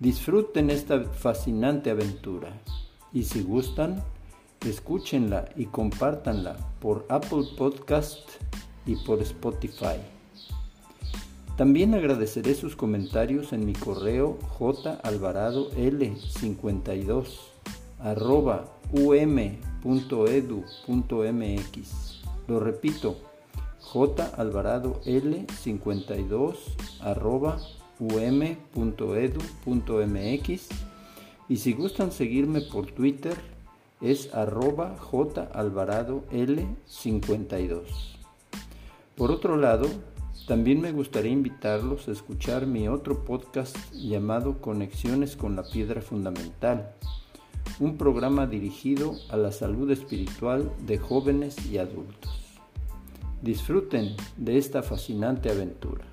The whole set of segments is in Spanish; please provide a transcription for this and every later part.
Disfruten esta fascinante aventura y si gustan, escúchenla y compártanla por Apple Podcast y por Spotify. También agradeceré sus comentarios en mi correo jalvaradol52 arroba um.edu.mx. Lo repito, jalvaradol52 arroba um.edu.mx y si gustan seguirme por Twitter es arroba jalvaradol52. Por otro lado, también me gustaría invitarlos a escuchar mi otro podcast llamado Conexiones con la Piedra Fundamental, un programa dirigido a la salud espiritual de jóvenes y adultos. Disfruten de esta fascinante aventura.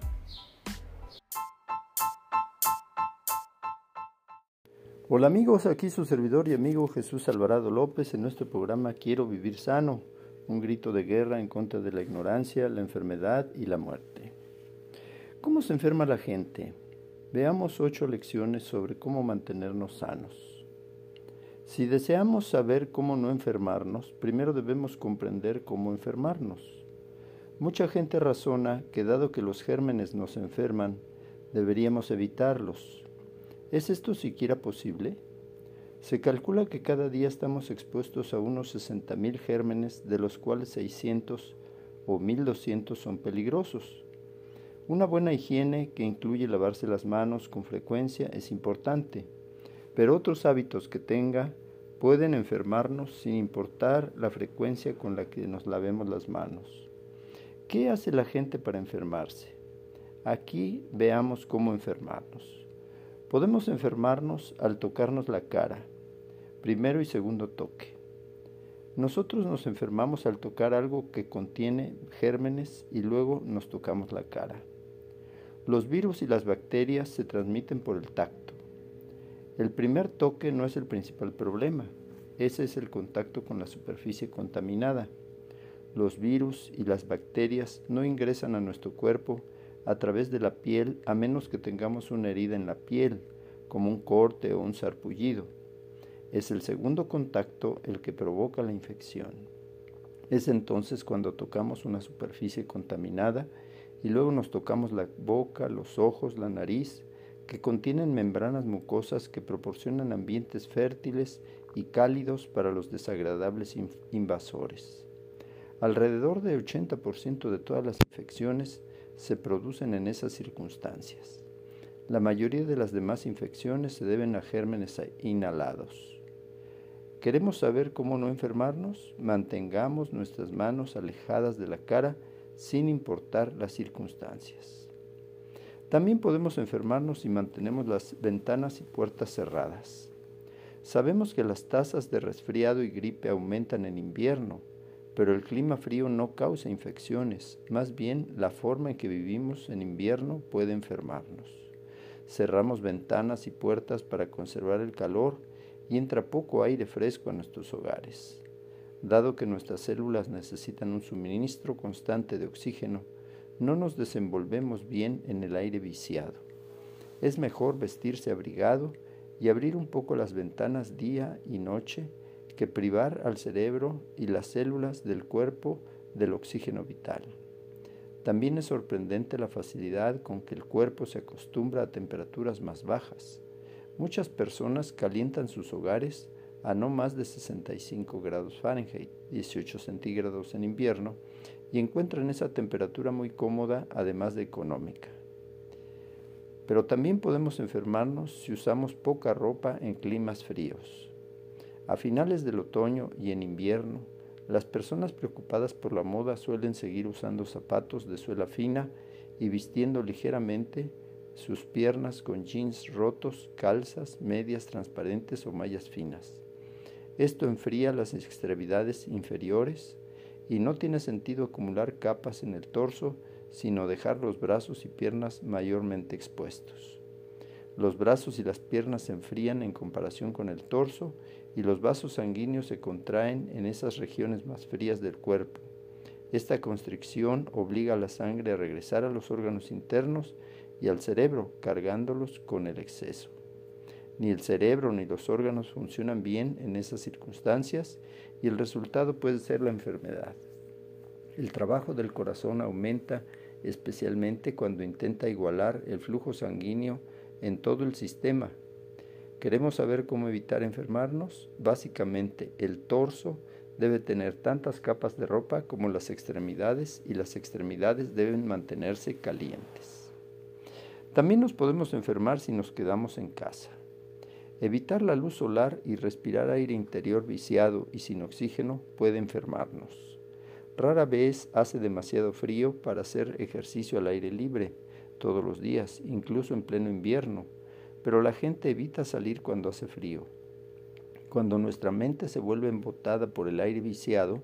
Hola amigos, aquí su servidor y amigo Jesús Alvarado López en nuestro programa Quiero Vivir Sano un grito de guerra en contra de la ignorancia, la enfermedad y la muerte. ¿Cómo se enferma la gente? Veamos ocho lecciones sobre cómo mantenernos sanos. Si deseamos saber cómo no enfermarnos, primero debemos comprender cómo enfermarnos. Mucha gente razona que dado que los gérmenes nos enferman, deberíamos evitarlos. ¿Es esto siquiera posible? Se calcula que cada día estamos expuestos a unos 60.000 gérmenes, de los cuales 600 o 1.200 son peligrosos. Una buena higiene, que incluye lavarse las manos con frecuencia, es importante, pero otros hábitos que tenga pueden enfermarnos sin importar la frecuencia con la que nos lavemos las manos. ¿Qué hace la gente para enfermarse? Aquí veamos cómo enfermarnos. Podemos enfermarnos al tocarnos la cara, primero y segundo toque. Nosotros nos enfermamos al tocar algo que contiene gérmenes y luego nos tocamos la cara. Los virus y las bacterias se transmiten por el tacto. El primer toque no es el principal problema, ese es el contacto con la superficie contaminada. Los virus y las bacterias no ingresan a nuestro cuerpo a través de la piel a menos que tengamos una herida en la piel, como un corte o un sarpullido. Es el segundo contacto el que provoca la infección. Es entonces cuando tocamos una superficie contaminada y luego nos tocamos la boca, los ojos, la nariz, que contienen membranas mucosas que proporcionan ambientes fértiles y cálidos para los desagradables invasores. Alrededor del 80% de todas las infecciones se producen en esas circunstancias. La mayoría de las demás infecciones se deben a gérmenes inhalados. ¿Queremos saber cómo no enfermarnos? Mantengamos nuestras manos alejadas de la cara sin importar las circunstancias. También podemos enfermarnos si mantenemos las ventanas y puertas cerradas. Sabemos que las tasas de resfriado y gripe aumentan en invierno, pero el clima frío no causa infecciones, más bien la forma en que vivimos en invierno puede enfermarnos. Cerramos ventanas y puertas para conservar el calor y entra poco aire fresco a nuestros hogares. Dado que nuestras células necesitan un suministro constante de oxígeno, no nos desenvolvemos bien en el aire viciado. Es mejor vestirse abrigado y abrir un poco las ventanas día y noche que privar al cerebro y las células del cuerpo del oxígeno vital. También es sorprendente la facilidad con que el cuerpo se acostumbra a temperaturas más bajas. Muchas personas calientan sus hogares a no más de 65 grados Fahrenheit, 18 centígrados en invierno, y encuentran esa temperatura muy cómoda, además de económica. Pero también podemos enfermarnos si usamos poca ropa en climas fríos. A finales del otoño y en invierno, las personas preocupadas por la moda suelen seguir usando zapatos de suela fina y vistiendo ligeramente sus piernas con jeans rotos, calzas, medias transparentes o mallas finas. Esto enfría las extremidades inferiores y no tiene sentido acumular capas en el torso, sino dejar los brazos y piernas mayormente expuestos. Los brazos y las piernas se enfrían en comparación con el torso y los vasos sanguíneos se contraen en esas regiones más frías del cuerpo. Esta constricción obliga a la sangre a regresar a los órganos internos y al cerebro, cargándolos con el exceso. Ni el cerebro ni los órganos funcionan bien en esas circunstancias y el resultado puede ser la enfermedad. El trabajo del corazón aumenta especialmente cuando intenta igualar el flujo sanguíneo en todo el sistema. ¿Queremos saber cómo evitar enfermarnos? Básicamente, el torso debe tener tantas capas de ropa como las extremidades y las extremidades deben mantenerse calientes. También nos podemos enfermar si nos quedamos en casa. Evitar la luz solar y respirar aire interior viciado y sin oxígeno puede enfermarnos. Rara vez hace demasiado frío para hacer ejercicio al aire libre todos los días, incluso en pleno invierno, pero la gente evita salir cuando hace frío. Cuando nuestra mente se vuelve embotada por el aire viciado,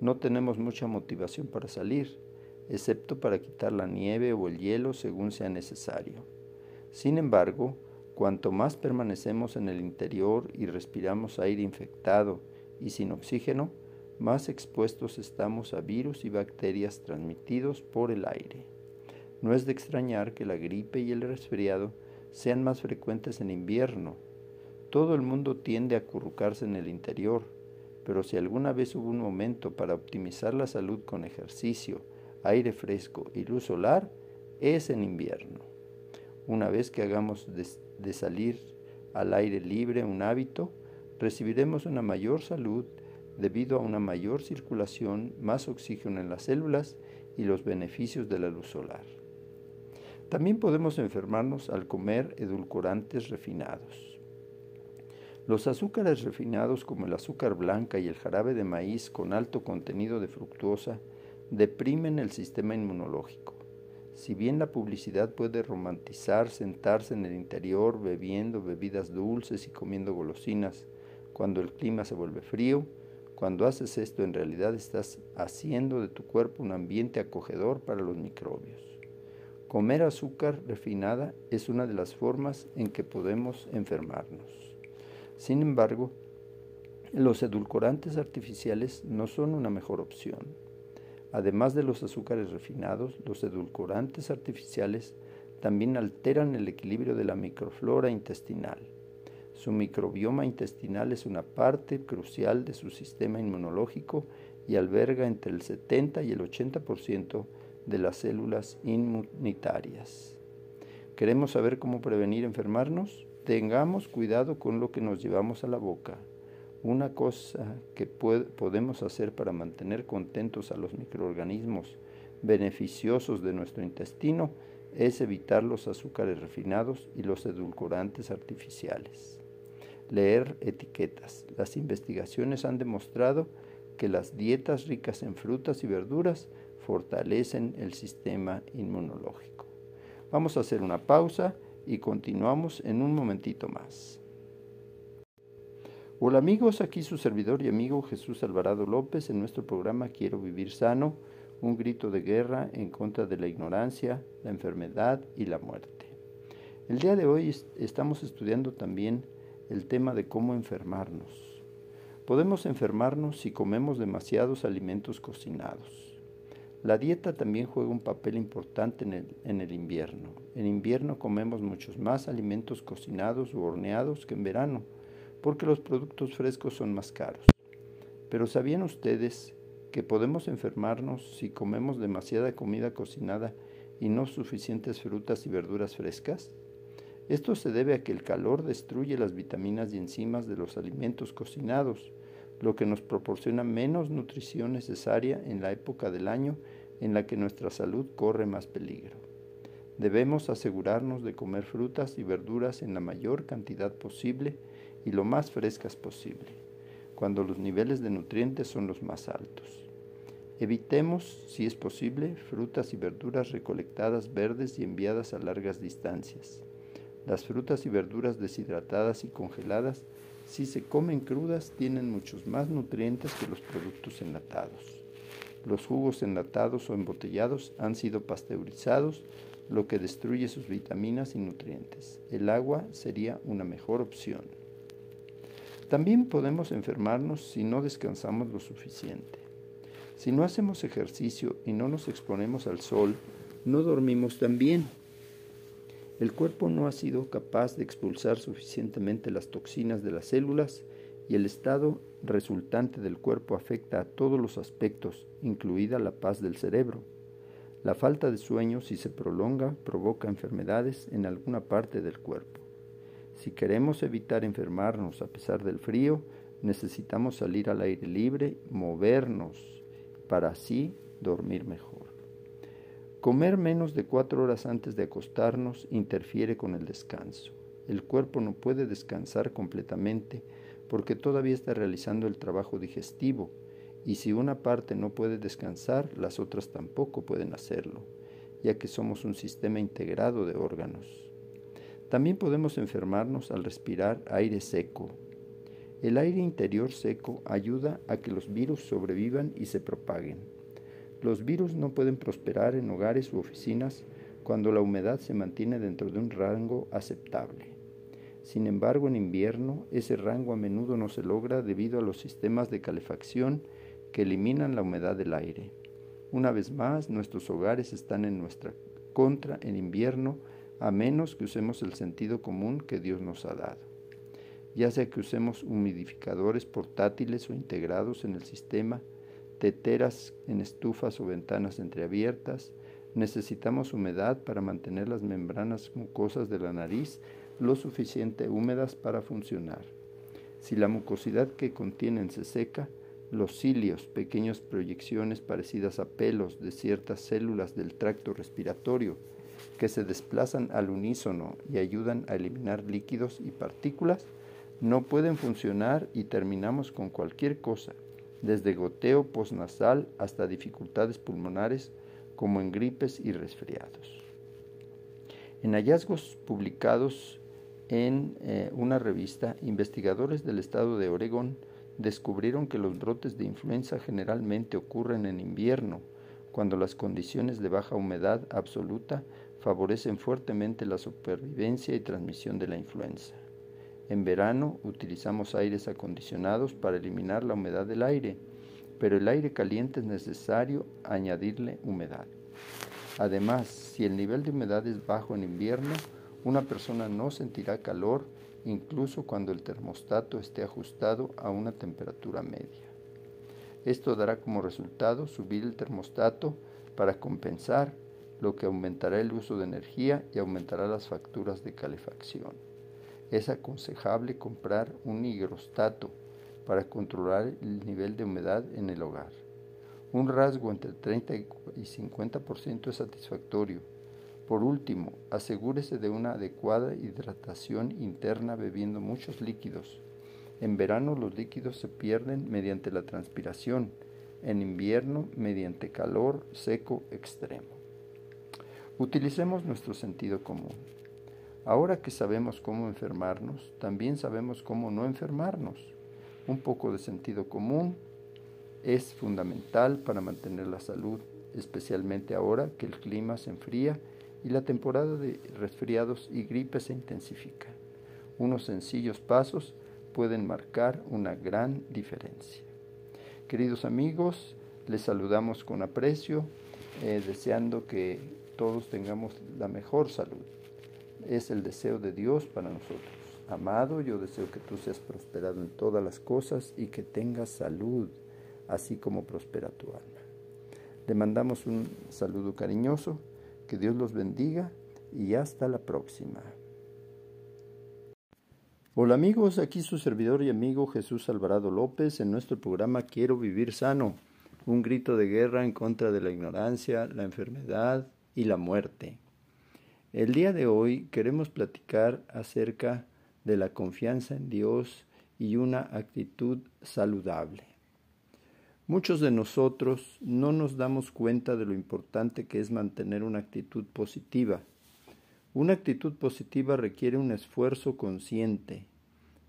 no tenemos mucha motivación para salir, excepto para quitar la nieve o el hielo según sea necesario. Sin embargo, cuanto más permanecemos en el interior y respiramos aire infectado y sin oxígeno, más expuestos estamos a virus y bacterias transmitidos por el aire. No es de extrañar que la gripe y el resfriado sean más frecuentes en invierno. Todo el mundo tiende a acurrucarse en el interior, pero si alguna vez hubo un momento para optimizar la salud con ejercicio, aire fresco y luz solar, es en invierno. Una vez que hagamos de, salir al aire libre un hábito, recibiremos una mayor salud debido a una mayor circulación, más oxígeno en las células y los beneficios de la luz solar. También podemos enfermarnos al comer edulcorantes refinados. Los azúcares refinados como el azúcar blanca y el jarabe de maíz con alto contenido de fructuosa deprimen el sistema inmunológico. Si bien la publicidad puede romantizar sentarse en el interior bebiendo bebidas dulces y comiendo golosinas cuando el clima se vuelve frío, cuando haces esto en realidad estás haciendo de tu cuerpo un ambiente acogedor para los microbios. Comer azúcar refinada es una de las formas en que podemos enfermarnos. Sin embargo, los edulcorantes artificiales no son una mejor opción. Además de los azúcares refinados, los edulcorantes artificiales también alteran el equilibrio de la microflora intestinal. Su microbioma intestinal es una parte crucial de su sistema inmunológico y alberga entre el 70 y el 80% de las células inmunitarias. ¿Queremos saber cómo prevenir enfermarnos? Tengamos cuidado con lo que nos llevamos a la boca. Una cosa que podemos hacer para mantener contentos a los microorganismos beneficiosos de nuestro intestino es evitar los azúcares refinados y los edulcorantes artificiales. Leer etiquetas. Las investigaciones han demostrado que las dietas ricas en frutas y verduras fortalecen el sistema inmunológico. Vamos a hacer una pausa y continuamos en un momentito más. Hola amigos, aquí su servidor y amigo Jesús Alvarado López en nuestro programa Quiero vivir sano, un grito de guerra en contra de la ignorancia, la enfermedad y la muerte. El día de hoy estamos estudiando también el tema de cómo enfermarnos. Podemos enfermarnos si comemos demasiados alimentos cocinados la dieta también juega un papel importante en el, invierno. En invierno comemos muchos más alimentos cocinados u horneados que en verano, porque los productos frescos son más caros. Pero ¿sabían ustedes que podemos enfermarnos si comemos demasiada comida cocinada y no suficientes frutas y verduras frescas? Esto se debe a que el calor destruye las vitaminas y enzimas de los alimentos cocinados, lo que nos proporciona menos nutrición necesaria en la época del año en la que nuestra salud corre más peligro. Debemos asegurarnos de comer frutas y verduras en la mayor cantidad posible y lo más frescas posible, cuando los niveles de nutrientes son los más altos. Evitemos, si es posible, frutas y verduras recolectadas verdes y enviadas a largas distancias. Las frutas y verduras deshidratadas y congeladas, si se comen crudas, tienen muchos más nutrientes que los productos enlatados. Los jugos enlatados o embotellados han sido pasteurizados, lo que destruye sus vitaminas y nutrientes. El agua sería una mejor opción. También podemos enfermarnos si no descansamos lo suficiente. Si no hacemos ejercicio y no nos exponemos al sol, no dormimos tan bien. El cuerpo no ha sido capaz de expulsar suficientemente las toxinas de las células y el estado resultante del cuerpo afecta a todos los aspectos, incluida la paz del cerebro. La falta de sueño, si se prolonga, provoca enfermedades en alguna parte del cuerpo. Si queremos evitar enfermarnos a pesar del frío, necesitamos salir al aire libre, movernos, para así dormir mejor. Comer menos de cuatro horas antes de acostarnos interfiere con el descanso. El cuerpo no puede descansar completamente porque todavía está realizando el trabajo digestivo y si una parte no puede descansar, las otras tampoco pueden hacerlo, ya que somos un sistema integrado de órganos. También podemos enfermarnos al respirar aire seco, el aire interior seco ayuda a que los virus sobrevivan y se propaguen. Los virus no pueden prosperar en hogares u oficinas cuando la humedad se mantiene dentro de un rango aceptable. Sin embargo, en invierno ese rango a menudo no se logra debido a los sistemas de calefacción que eliminan la humedad del aire. Una vez más, nuestros hogares están en nuestra contra en invierno a menos que usemos el sentido común que Dios nos ha dado ya sea que usemos humidificadores portátiles o integrados en el sistema, teteras en estufas o ventanas entreabiertas, necesitamos humedad para mantener las membranas mucosas de la nariz lo suficiente húmedas para funcionar. Si la mucosidad que contienen se seca, los cilios, pequeñas proyecciones parecidas a pelos de ciertas células del tracto respiratorio, que se desplazan al unísono y ayudan a eliminar líquidos y partículas, no pueden funcionar y terminamos con cualquier cosa, desde goteo postnasal hasta dificultades pulmonares como en gripes y resfriados. En hallazgos publicados en eh, una revista, investigadores del estado de Oregón descubrieron que los brotes de influenza generalmente ocurren en invierno, cuando las condiciones de baja humedad absoluta favorecen fuertemente la supervivencia y transmisión de la influenza. En verano utilizamos aires acondicionados para eliminar la humedad del aire, pero el aire caliente es necesario añadirle humedad. Además, si el nivel de humedad es bajo en invierno, una persona no sentirá calor incluso cuando el termostato esté ajustado a una temperatura media. Esto dará como resultado subir el termostato para compensar, lo que aumentará el uso de energía y aumentará las facturas de calefacción es aconsejable comprar un higrostato para controlar el nivel de humedad en el hogar. Un rasgo entre 30 y 50% es satisfactorio. Por último, asegúrese de una adecuada hidratación interna bebiendo muchos líquidos. En verano los líquidos se pierden mediante la transpiración, en invierno mediante calor seco extremo. Utilicemos nuestro sentido común. Ahora que sabemos cómo enfermarnos, también sabemos cómo no enfermarnos. Un poco de sentido común es fundamental para mantener la salud, especialmente ahora que el clima se enfría y la temporada de resfriados y gripes se intensifica. Unos sencillos pasos pueden marcar una gran diferencia. Queridos amigos, les saludamos con aprecio, eh, deseando que todos tengamos la mejor salud es el deseo de Dios para nosotros. Amado, yo deseo que tú seas prosperado en todas las cosas y que tengas salud, así como prospera tu alma. Le mandamos un saludo cariñoso, que Dios los bendiga y hasta la próxima. Hola amigos, aquí su servidor y amigo Jesús Alvarado López en nuestro programa Quiero vivir sano, un grito de guerra en contra de la ignorancia, la enfermedad y la muerte. El día de hoy queremos platicar acerca de la confianza en Dios y una actitud saludable. Muchos de nosotros no nos damos cuenta de lo importante que es mantener una actitud positiva. Una actitud positiva requiere un esfuerzo consciente,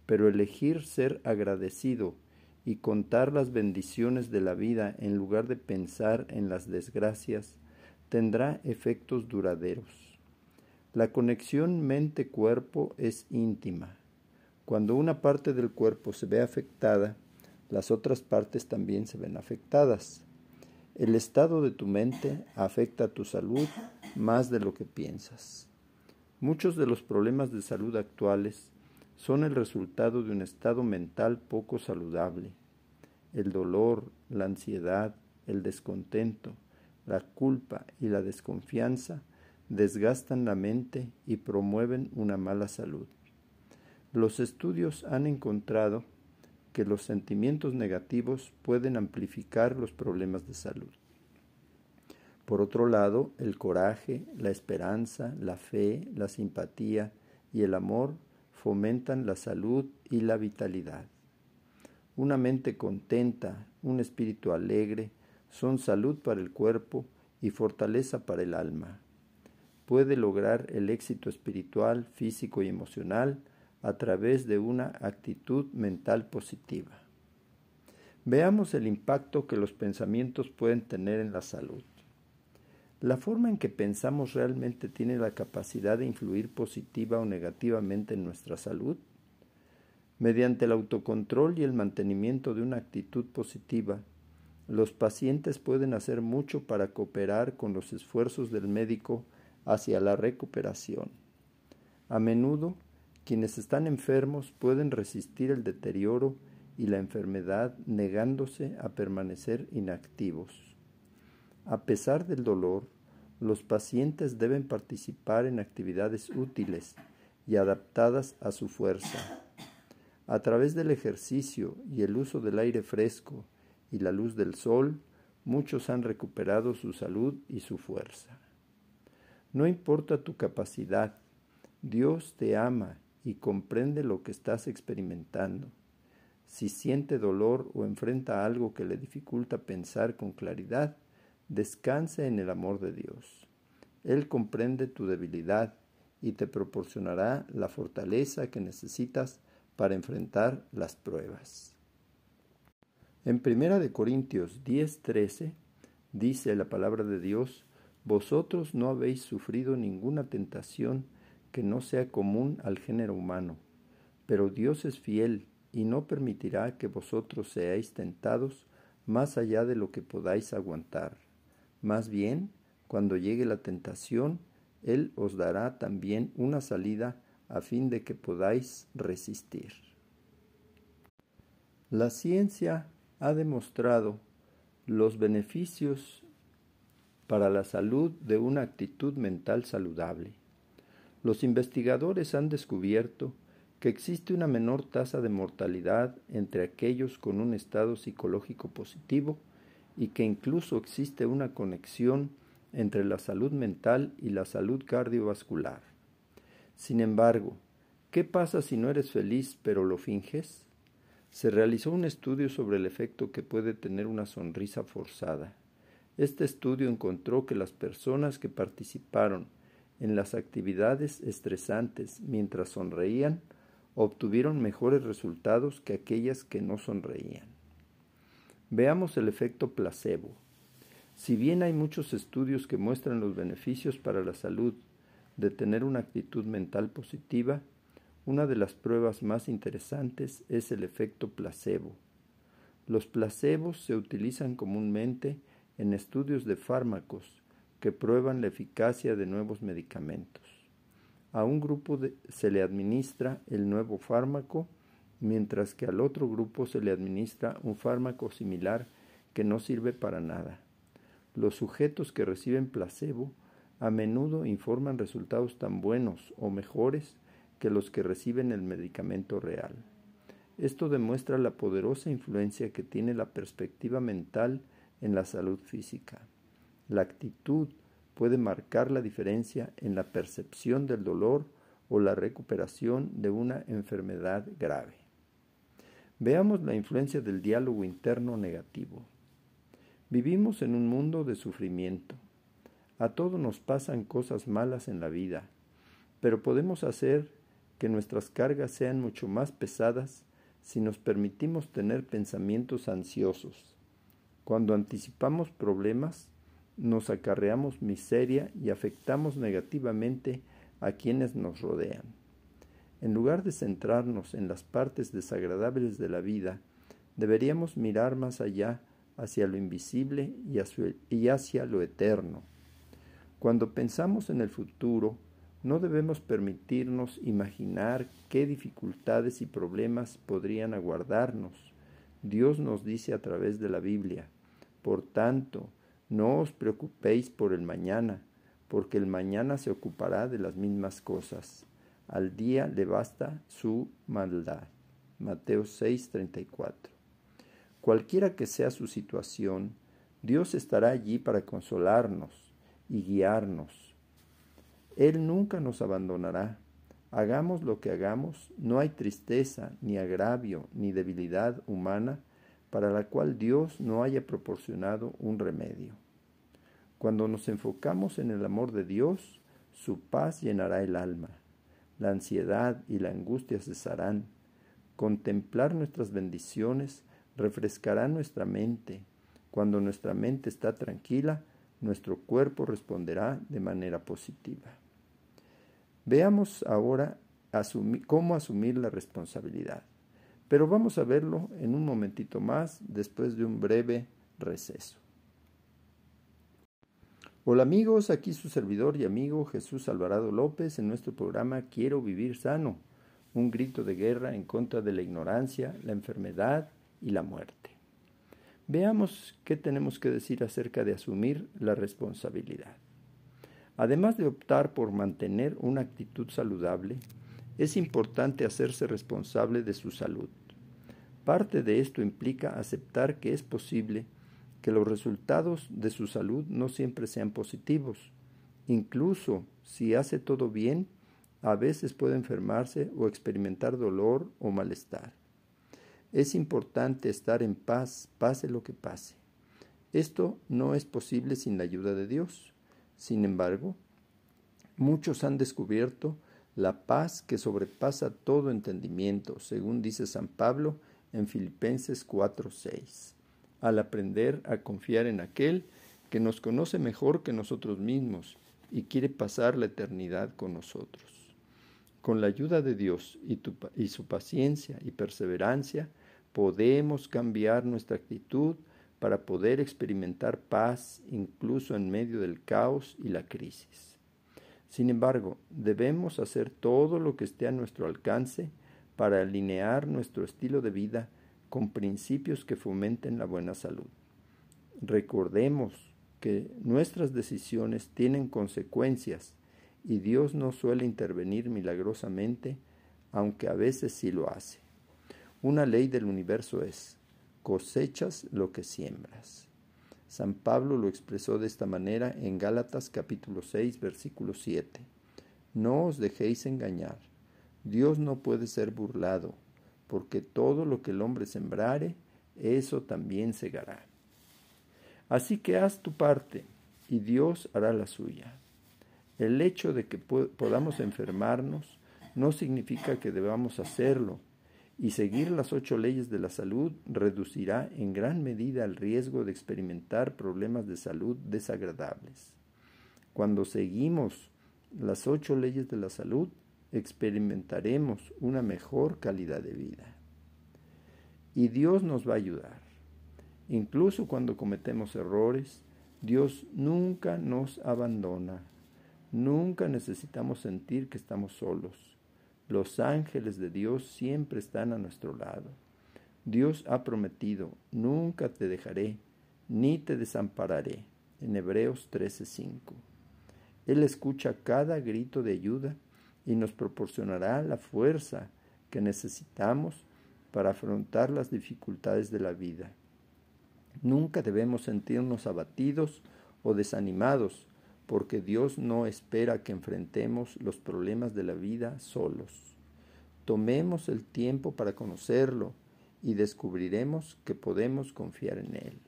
pero elegir ser agradecido y contar las bendiciones de la vida en lugar de pensar en las desgracias tendrá efectos duraderos. La conexión mente-cuerpo es íntima. Cuando una parte del cuerpo se ve afectada, las otras partes también se ven afectadas. El estado de tu mente afecta a tu salud más de lo que piensas. Muchos de los problemas de salud actuales son el resultado de un estado mental poco saludable. El dolor, la ansiedad, el descontento, la culpa y la desconfianza desgastan la mente y promueven una mala salud. Los estudios han encontrado que los sentimientos negativos pueden amplificar los problemas de salud. Por otro lado, el coraje, la esperanza, la fe, la simpatía y el amor fomentan la salud y la vitalidad. Una mente contenta, un espíritu alegre, son salud para el cuerpo y fortaleza para el alma. Puede lograr el éxito espiritual, físico y emocional a través de una actitud mental positiva. Veamos el impacto que los pensamientos pueden tener en la salud. La forma en que pensamos realmente tiene la capacidad de influir positiva o negativamente en nuestra salud. Mediante el autocontrol y el mantenimiento de una actitud positiva, los pacientes pueden hacer mucho para cooperar con los esfuerzos del médico hacia la recuperación. A menudo, quienes están enfermos pueden resistir el deterioro y la enfermedad negándose a permanecer inactivos. A pesar del dolor, los pacientes deben participar en actividades útiles y adaptadas a su fuerza. A través del ejercicio y el uso del aire fresco y la luz del sol, muchos han recuperado su salud y su fuerza. No importa tu capacidad, Dios te ama y comprende lo que estás experimentando. Si siente dolor o enfrenta algo que le dificulta pensar con claridad, descanse en el amor de Dios. Él comprende tu debilidad y te proporcionará la fortaleza que necesitas para enfrentar las pruebas. En Primera de Corintios 10:13 dice la palabra de Dios, vosotros no habéis sufrido ninguna tentación que no sea común al género humano. Pero Dios es fiel y no permitirá que vosotros seáis tentados más allá de lo que podáis aguantar. Más bien, cuando llegue la tentación, Él os dará también una salida a fin de que podáis resistir. La ciencia ha demostrado los beneficios para la salud de una actitud mental saludable. Los investigadores han descubierto que existe una menor tasa de mortalidad entre aquellos con un estado psicológico positivo y que incluso existe una conexión entre la salud mental y la salud cardiovascular. Sin embargo, ¿qué pasa si no eres feliz pero lo finges? Se realizó un estudio sobre el efecto que puede tener una sonrisa forzada. Este estudio encontró que las personas que participaron en las actividades estresantes mientras sonreían obtuvieron mejores resultados que aquellas que no sonreían. Veamos el efecto placebo. Si bien hay muchos estudios que muestran los beneficios para la salud de tener una actitud mental positiva, una de las pruebas más interesantes es el efecto placebo. Los placebos se utilizan comúnmente en estudios de fármacos que prueban la eficacia de nuevos medicamentos. A un grupo se le administra el nuevo fármaco, mientras que al otro grupo se le administra un fármaco similar que no sirve para nada. Los sujetos que reciben placebo a menudo informan resultados tan buenos o mejores que los que reciben el medicamento real. Esto demuestra la poderosa influencia que tiene la perspectiva mental en la salud física. La actitud puede marcar la diferencia en la percepción del dolor o la recuperación de una enfermedad grave. Veamos la influencia del diálogo interno negativo. Vivimos en un mundo de sufrimiento. A todos nos pasan cosas malas en la vida, pero podemos hacer que nuestras cargas sean mucho más pesadas si nos permitimos tener pensamientos ansiosos. Cuando anticipamos problemas, nos acarreamos miseria y afectamos negativamente a quienes nos rodean. En lugar de centrarnos en las partes desagradables de la vida, deberíamos mirar más allá hacia lo invisible y hacia lo eterno. Cuando pensamos en el futuro, no debemos permitirnos imaginar qué dificultades y problemas podrían aguardarnos. Dios nos dice a través de la Biblia, por tanto, no os preocupéis por el mañana, porque el mañana se ocupará de las mismas cosas. Al día le basta su maldad. Mateo 6:34. Cualquiera que sea su situación, Dios estará allí para consolarnos y guiarnos. Él nunca nos abandonará. Hagamos lo que hagamos, no hay tristeza, ni agravio, ni debilidad humana para la cual Dios no haya proporcionado un remedio. Cuando nos enfocamos en el amor de Dios, su paz llenará el alma, la ansiedad y la angustia cesarán. Contemplar nuestras bendiciones refrescará nuestra mente. Cuando nuestra mente está tranquila, nuestro cuerpo responderá de manera positiva. Veamos ahora cómo asumir la responsabilidad. Pero vamos a verlo en un momentito más después de un breve receso. Hola amigos, aquí su servidor y amigo Jesús Alvarado López en nuestro programa Quiero vivir sano, un grito de guerra en contra de la ignorancia, la enfermedad y la muerte. Veamos qué tenemos que decir acerca de asumir la responsabilidad. Además de optar por mantener una actitud saludable, es importante hacerse responsable de su salud. Parte de esto implica aceptar que es posible que los resultados de su salud no siempre sean positivos. Incluso si hace todo bien, a veces puede enfermarse o experimentar dolor o malestar. Es importante estar en paz, pase lo que pase. Esto no es posible sin la ayuda de Dios. Sin embargo, muchos han descubierto la paz que sobrepasa todo entendimiento, según dice San Pablo en Filipenses 4:6, al aprender a confiar en aquel que nos conoce mejor que nosotros mismos y quiere pasar la eternidad con nosotros. Con la ayuda de Dios y, y su paciencia y perseverancia, podemos cambiar nuestra actitud para poder experimentar paz incluso en medio del caos y la crisis. Sin embargo, debemos hacer todo lo que esté a nuestro alcance para alinear nuestro estilo de vida con principios que fomenten la buena salud. Recordemos que nuestras decisiones tienen consecuencias y Dios no suele intervenir milagrosamente, aunque a veces sí lo hace. Una ley del universo es, cosechas lo que siembras. San Pablo lo expresó de esta manera en Gálatas capítulo 6 versículo 7. No os dejéis engañar. Dios no puede ser burlado, porque todo lo que el hombre sembrare, eso también segará. Así que haz tu parte, y Dios hará la suya. El hecho de que podamos enfermarnos no significa que debamos hacerlo, y seguir las ocho leyes de la salud reducirá en gran medida el riesgo de experimentar problemas de salud desagradables. Cuando seguimos las ocho leyes de la salud, experimentaremos una mejor calidad de vida. Y Dios nos va a ayudar. Incluso cuando cometemos errores, Dios nunca nos abandona. Nunca necesitamos sentir que estamos solos. Los ángeles de Dios siempre están a nuestro lado. Dios ha prometido, nunca te dejaré, ni te desampararé. En Hebreos 13:5. Él escucha cada grito de ayuda y nos proporcionará la fuerza que necesitamos para afrontar las dificultades de la vida. Nunca debemos sentirnos abatidos o desanimados, porque Dios no espera que enfrentemos los problemas de la vida solos. Tomemos el tiempo para conocerlo y descubriremos que podemos confiar en Él.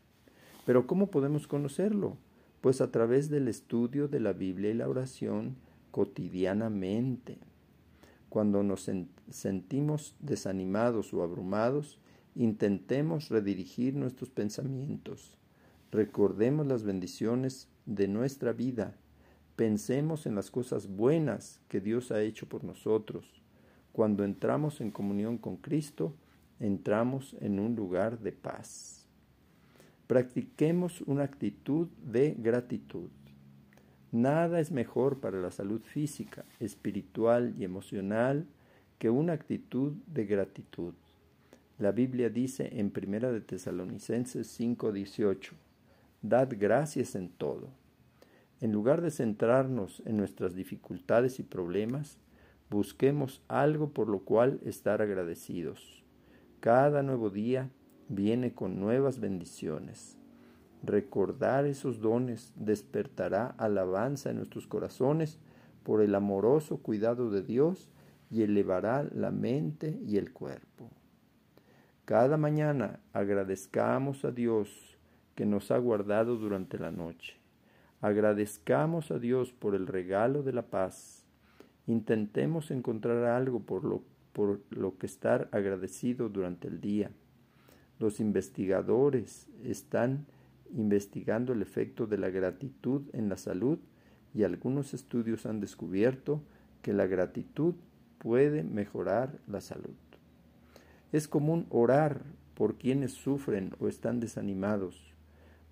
Pero ¿cómo podemos conocerlo? Pues a través del estudio de la Biblia y la oración cotidianamente. Cuando nos sentimos desanimados o abrumados, intentemos redirigir nuestros pensamientos. Recordemos las bendiciones de nuestra vida. Pensemos en las cosas buenas que Dios ha hecho por nosotros. Cuando entramos en comunión con Cristo, entramos en un lugar de paz. Practiquemos una actitud de gratitud. Nada es mejor para la salud física, espiritual y emocional que una actitud de gratitud. La Biblia dice en 1 de Tesalonicenses 5:18, Dad gracias en todo. En lugar de centrarnos en nuestras dificultades y problemas, busquemos algo por lo cual estar agradecidos. Cada nuevo día viene con nuevas bendiciones. Recordar esos dones despertará alabanza en nuestros corazones por el amoroso cuidado de Dios y elevará la mente y el cuerpo. Cada mañana agradezcamos a Dios que nos ha guardado durante la noche. Agradezcamos a Dios por el regalo de la paz. Intentemos encontrar algo por lo, por lo que estar agradecido durante el día. Los investigadores están investigando el efecto de la gratitud en la salud y algunos estudios han descubierto que la gratitud puede mejorar la salud. Es común orar por quienes sufren o están desanimados,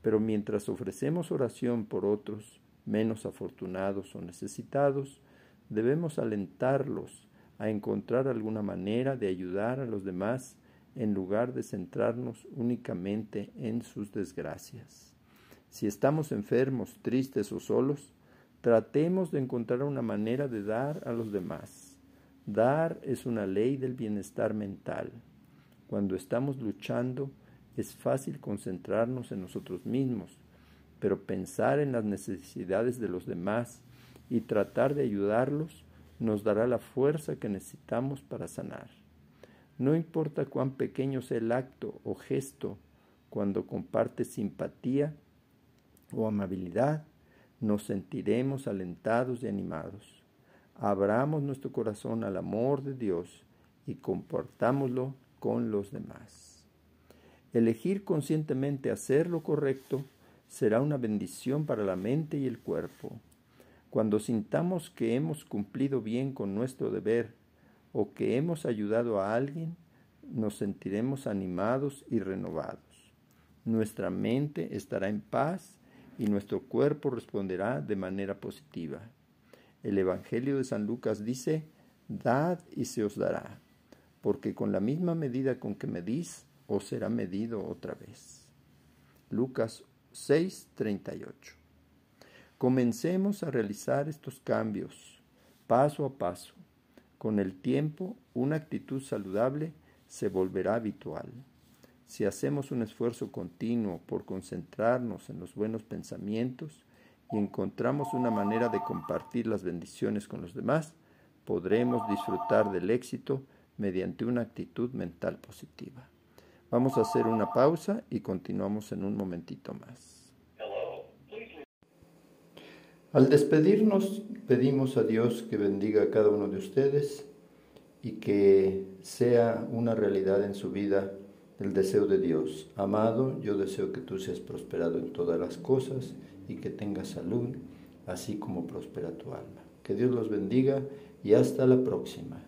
pero mientras ofrecemos oración por otros menos afortunados o necesitados, debemos alentarlos a encontrar alguna manera de ayudar a los demás en lugar de centrarnos únicamente en sus desgracias. Si estamos enfermos, tristes o solos, tratemos de encontrar una manera de dar a los demás. Dar es una ley del bienestar mental. Cuando estamos luchando, es fácil concentrarnos en nosotros mismos, pero pensar en las necesidades de los demás y tratar de ayudarlos nos dará la fuerza que necesitamos para sanar. No importa cuán pequeño sea el acto o gesto, cuando comparte simpatía o amabilidad, nos sentiremos alentados y animados. Abramos nuestro corazón al amor de Dios y comportámoslo con los demás. Elegir conscientemente hacer lo correcto será una bendición para la mente y el cuerpo. Cuando sintamos que hemos cumplido bien con nuestro deber o que hemos ayudado a alguien, nos sentiremos animados y renovados. Nuestra mente estará en paz y nuestro cuerpo responderá de manera positiva. El Evangelio de San Lucas dice, Dad y se os dará, porque con la misma medida con que medís, os será medido otra vez. Lucas 6:38 Comencemos a realizar estos cambios paso a paso con el tiempo, una actitud saludable se volverá habitual. Si hacemos un esfuerzo continuo por concentrarnos en los buenos pensamientos y encontramos una manera de compartir las bendiciones con los demás, podremos disfrutar del éxito mediante una actitud mental positiva. Vamos a hacer una pausa y continuamos en un momentito más. Al despedirnos, pedimos a Dios que bendiga a cada uno de ustedes y que sea una realidad en su vida el deseo de Dios. Amado, yo deseo que tú seas prosperado en todas las cosas y que tengas salud, así como prospera tu alma. Que Dios los bendiga y hasta la próxima.